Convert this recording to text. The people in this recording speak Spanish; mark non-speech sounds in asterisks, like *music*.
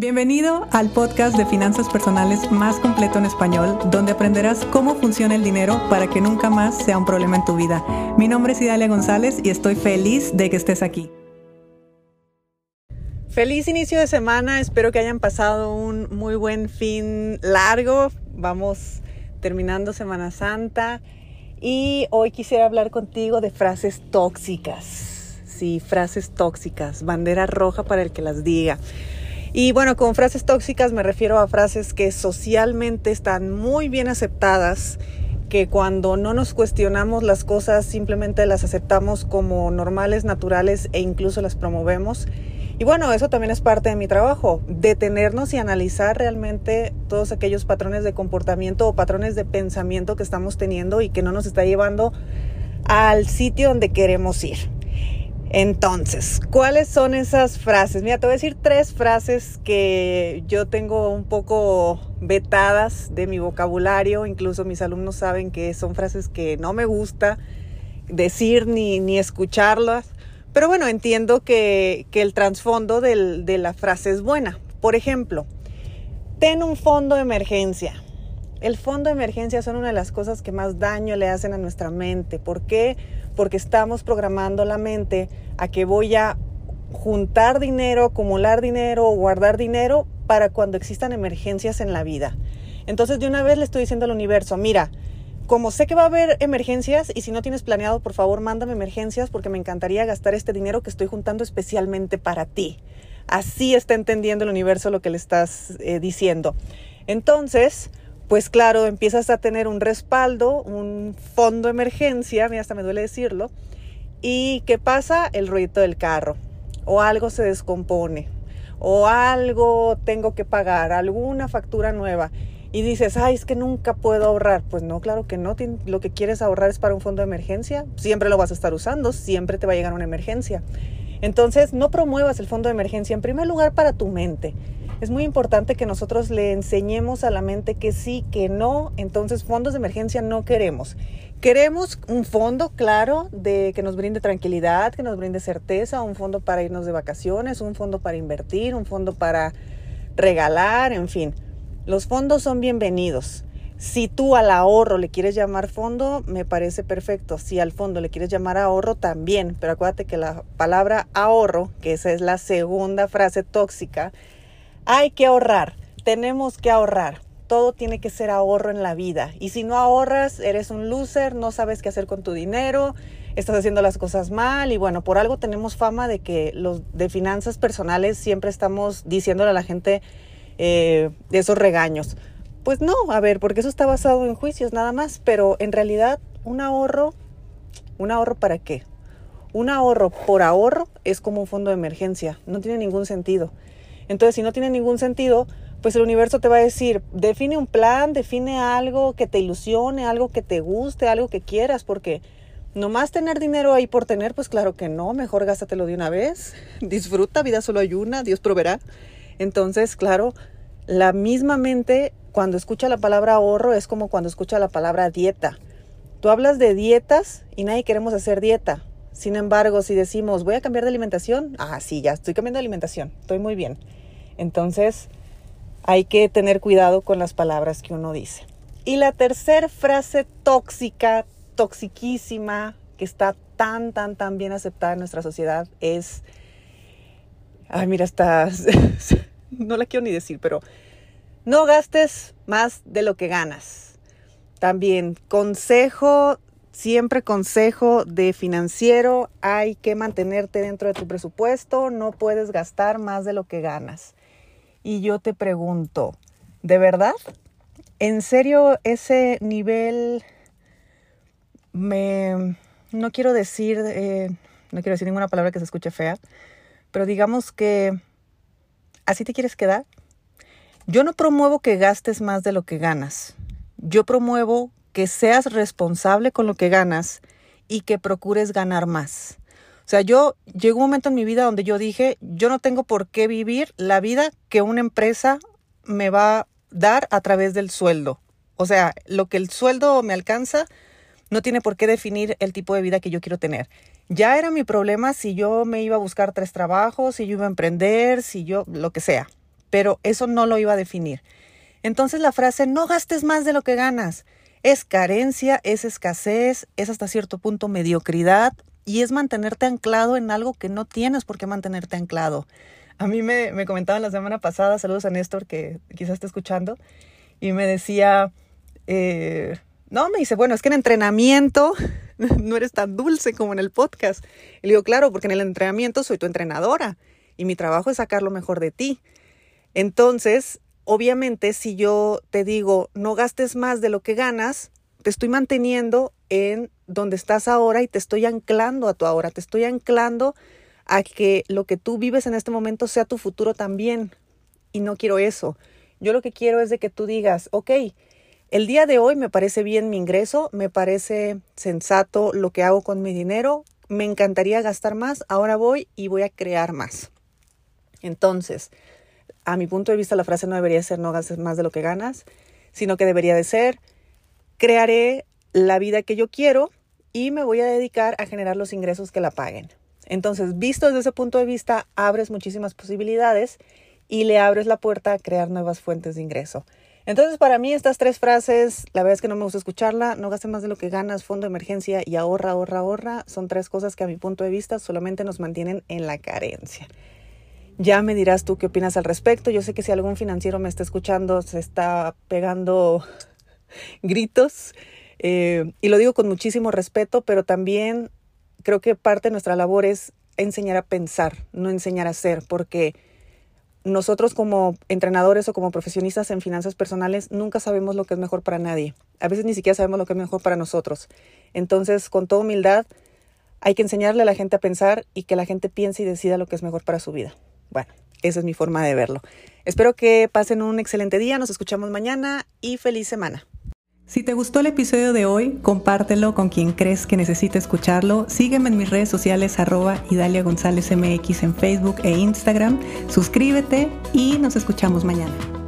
Bienvenido al podcast de finanzas personales más completo en español, donde aprenderás cómo funciona el dinero para que nunca más sea un problema en tu vida. Mi nombre es Idalia González y estoy feliz de que estés aquí. Feliz inicio de semana, espero que hayan pasado un muy buen fin largo. Vamos terminando Semana Santa y hoy quisiera hablar contigo de frases tóxicas. Sí, frases tóxicas, bandera roja para el que las diga. Y bueno, con frases tóxicas me refiero a frases que socialmente están muy bien aceptadas, que cuando no nos cuestionamos las cosas simplemente las aceptamos como normales, naturales e incluso las promovemos. Y bueno, eso también es parte de mi trabajo, detenernos y analizar realmente todos aquellos patrones de comportamiento o patrones de pensamiento que estamos teniendo y que no nos está llevando al sitio donde queremos ir. Entonces, ¿cuáles son esas frases? Mira, te voy a decir tres frases que yo tengo un poco vetadas de mi vocabulario. Incluso mis alumnos saben que son frases que no me gusta decir ni, ni escucharlas. Pero bueno, entiendo que, que el trasfondo de la frase es buena. Por ejemplo, ten un fondo de emergencia. El fondo de emergencia son una de las cosas que más daño le hacen a nuestra mente. ¿Por qué? porque estamos programando la mente a que voy a juntar dinero, acumular dinero o guardar dinero para cuando existan emergencias en la vida. Entonces de una vez le estoy diciendo al universo, mira, como sé que va a haber emergencias y si no tienes planeado, por favor, mándame emergencias porque me encantaría gastar este dinero que estoy juntando especialmente para ti. Así está entendiendo el universo lo que le estás eh, diciendo. Entonces, pues claro, empiezas a tener un respaldo, un fondo de emergencia, mira, hasta me duele decirlo, y ¿qué pasa? El ruido del carro, o algo se descompone, o algo tengo que pagar, alguna factura nueva, y dices, ay, es que nunca puedo ahorrar. Pues no, claro que no, lo que quieres ahorrar es para un fondo de emergencia, siempre lo vas a estar usando, siempre te va a llegar una emergencia. Entonces, no promuevas el fondo de emergencia, en primer lugar, para tu mente es muy importante que nosotros le enseñemos a la mente que sí, que no, entonces fondos de emergencia no queremos. Queremos un fondo, claro, de que nos brinde tranquilidad, que nos brinde certeza, un fondo para irnos de vacaciones, un fondo para invertir, un fondo para regalar, en fin. Los fondos son bienvenidos. Si tú al ahorro le quieres llamar fondo, me parece perfecto. Si al fondo le quieres llamar ahorro, también. Pero acuérdate que la palabra ahorro, que esa es la segunda frase tóxica, hay que ahorrar, tenemos que ahorrar. Todo tiene que ser ahorro en la vida. Y si no ahorras, eres un loser, no sabes qué hacer con tu dinero, estás haciendo las cosas mal. Y bueno, por algo tenemos fama de que los de finanzas personales siempre estamos diciéndole a la gente eh, esos regaños. Pues no, a ver, porque eso está basado en juicios nada más. Pero en realidad, un ahorro, ¿un ahorro para qué? Un ahorro por ahorro es como un fondo de emergencia. No tiene ningún sentido. Entonces, si no tiene ningún sentido, pues el universo te va a decir, define un plan, define algo que te ilusione, algo que te guste, algo que quieras, porque nomás tener dinero ahí por tener, pues claro que no, mejor gástatelo de una vez, *laughs* disfruta, vida solo hay una, Dios proveerá. Entonces, claro, la misma mente cuando escucha la palabra ahorro es como cuando escucha la palabra dieta. Tú hablas de dietas y nadie queremos hacer dieta. Sin embargo, si decimos, voy a cambiar de alimentación, ah, sí, ya estoy cambiando de alimentación, estoy muy bien. Entonces, hay que tener cuidado con las palabras que uno dice. Y la tercera frase tóxica, toxiquísima, que está tan, tan, tan bien aceptada en nuestra sociedad es, ay, mira, está, *laughs* no la quiero ni decir, pero no gastes más de lo que ganas. También consejo, siempre consejo de financiero, hay que mantenerte dentro de tu presupuesto, no puedes gastar más de lo que ganas. Y yo te pregunto, ¿de verdad? ¿En serio ese nivel me... No quiero decir, eh, no quiero decir ninguna palabra que se escuche fea, pero digamos que así te quieres quedar. Yo no promuevo que gastes más de lo que ganas. Yo promuevo que seas responsable con lo que ganas y que procures ganar más. O sea, yo llegó un momento en mi vida donde yo dije, yo no tengo por qué vivir la vida que una empresa me va a dar a través del sueldo. O sea, lo que el sueldo me alcanza no tiene por qué definir el tipo de vida que yo quiero tener. Ya era mi problema si yo me iba a buscar tres trabajos, si yo iba a emprender, si yo, lo que sea. pero eso no lo iba a definir. Entonces la frase no gastes más de lo que ganas es carencia, es escasez, es hasta cierto punto mediocridad y es mantenerte anclado en algo que no tienes por qué mantenerte anclado. A mí me, me comentaban la semana pasada, saludos a Néstor que quizás esté escuchando, y me decía, eh, no, me dice, bueno, es que en entrenamiento *laughs* no eres tan dulce como en el podcast. Y le digo, claro, porque en el entrenamiento soy tu entrenadora y mi trabajo es sacar lo mejor de ti. Entonces, obviamente, si yo te digo, no gastes más de lo que ganas, te estoy manteniendo en donde estás ahora y te estoy anclando a tu ahora, te estoy anclando a que lo que tú vives en este momento sea tu futuro también. Y no quiero eso. Yo lo que quiero es de que tú digas, ok, el día de hoy me parece bien mi ingreso, me parece sensato lo que hago con mi dinero, me encantaría gastar más, ahora voy y voy a crear más. Entonces, a mi punto de vista, la frase no debería ser no gastes más de lo que ganas, sino que debería de ser crearé la vida que yo quiero y me voy a dedicar a generar los ingresos que la paguen. Entonces, visto desde ese punto de vista, abres muchísimas posibilidades y le abres la puerta a crear nuevas fuentes de ingreso. Entonces, para mí estas tres frases, la verdad es que no me gusta escucharla, no gastes más de lo que ganas, fondo de emergencia y ahorra, ahorra, ahorra, son tres cosas que a mi punto de vista solamente nos mantienen en la carencia. Ya me dirás tú qué opinas al respecto. Yo sé que si algún financiero me está escuchando, se está pegando *laughs* gritos. Eh, y lo digo con muchísimo respeto, pero también creo que parte de nuestra labor es enseñar a pensar, no enseñar a hacer, porque nosotros como entrenadores o como profesionistas en finanzas personales nunca sabemos lo que es mejor para nadie. A veces ni siquiera sabemos lo que es mejor para nosotros. Entonces, con toda humildad, hay que enseñarle a la gente a pensar y que la gente piense y decida lo que es mejor para su vida. Bueno, esa es mi forma de verlo. Espero que pasen un excelente día, nos escuchamos mañana y feliz semana. Si te gustó el episodio de hoy, compártelo con quien crees que necesite escucharlo. Sígueme en mis redes sociales arroba Idalia González MX en Facebook e Instagram. Suscríbete y nos escuchamos mañana.